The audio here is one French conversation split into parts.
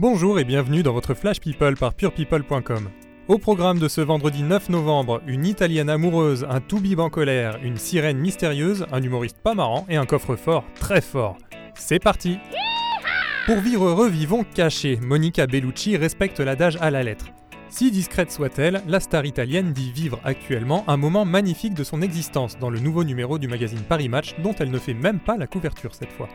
Bonjour et bienvenue dans votre Flash People par purepeople.com. Au programme de ce vendredi 9 novembre, une italienne amoureuse, un toubib en colère, une sirène mystérieuse, un humoriste pas marrant et un coffre-fort très fort. C'est parti Pour vivre heureux, vivons cachés. Monica Bellucci respecte l'adage à la lettre. Si discrète soit-elle, la star italienne dit vivre actuellement un moment magnifique de son existence dans le nouveau numéro du magazine Paris Match dont elle ne fait même pas la couverture cette fois.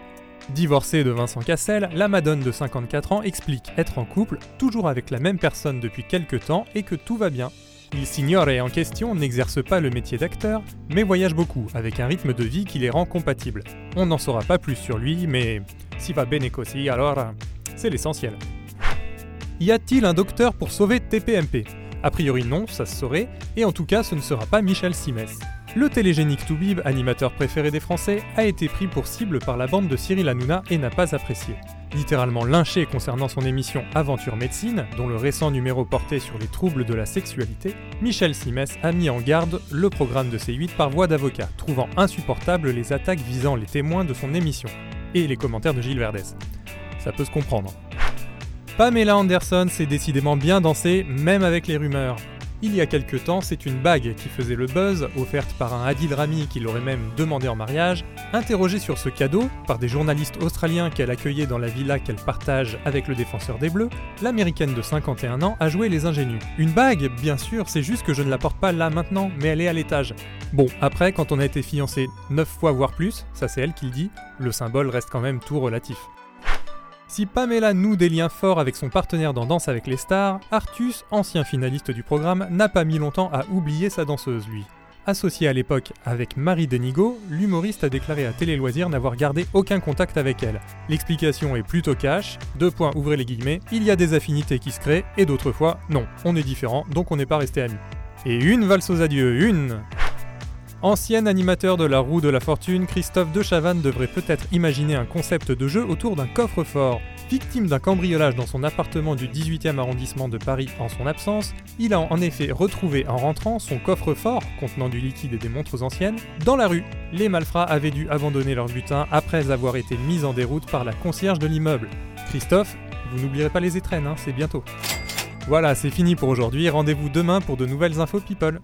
Divorcée de Vincent Cassel, la Madone de 54 ans explique être en couple, toujours avec la même personne depuis quelques temps et que tout va bien. Il signore en question n'exerce pas le métier d'acteur, mais voyage beaucoup, avec un rythme de vie qui les rend compatibles. On n'en saura pas plus sur lui, mais si va bene così, alors c'est l'essentiel. Y a-t-il un docteur pour sauver TPMP A priori non, ça se saurait, et en tout cas ce ne sera pas Michel Simès. Le télégénique Toubib, animateur préféré des Français, a été pris pour cible par la bande de Cyril Hanouna et n'a pas apprécié. Littéralement lynché concernant son émission Aventure Médecine, dont le récent numéro portait sur les troubles de la sexualité, Michel Simès a mis en garde le programme de C8 par voie d'avocat, trouvant insupportables les attaques visant les témoins de son émission, et les commentaires de Gilles Verdès. Ça peut se comprendre. Pamela Anderson s'est décidément bien dansée, même avec les rumeurs. Il y a quelques temps, c'est une bague qui faisait le buzz, offerte par un Adil Rami qui l'aurait même demandé en mariage. Interrogée sur ce cadeau par des journalistes australiens qu'elle accueillait dans la villa qu'elle partage avec le défenseur des Bleus, l'américaine de 51 ans a joué les ingénus. Une bague, bien sûr, c'est juste que je ne la porte pas là maintenant, mais elle est à l'étage. Bon, après, quand on a été fiancé 9 fois voire plus, ça c'est elle qui le dit, le symbole reste quand même tout relatif. Si Pamela noue des liens forts avec son partenaire dans Danse avec les stars, Artus, ancien finaliste du programme, n'a pas mis longtemps à oublier sa danseuse, lui. Associé à l'époque avec Marie Denigo, l'humoriste a déclaré à Télé Loisirs n'avoir gardé aucun contact avec elle. L'explication est plutôt cash, deux points ouvrez les guillemets, il y a des affinités qui se créent, et d'autres fois, non, on est différent, donc on n'est pas resté amis. Et une valse aux adieux, une Ancien animateur de la roue de la fortune, Christophe de Chavannes devrait peut-être imaginer un concept de jeu autour d'un coffre-fort. Victime d'un cambriolage dans son appartement du 18e arrondissement de Paris en son absence, il a en effet retrouvé en rentrant son coffre-fort, contenant du liquide et des montres anciennes, dans la rue. Les malfrats avaient dû abandonner leur butin après avoir été mis en déroute par la concierge de l'immeuble. Christophe, vous n'oublierez pas les étrennes, hein, c'est bientôt. Voilà, c'est fini pour aujourd'hui, rendez-vous demain pour de nouvelles infos people.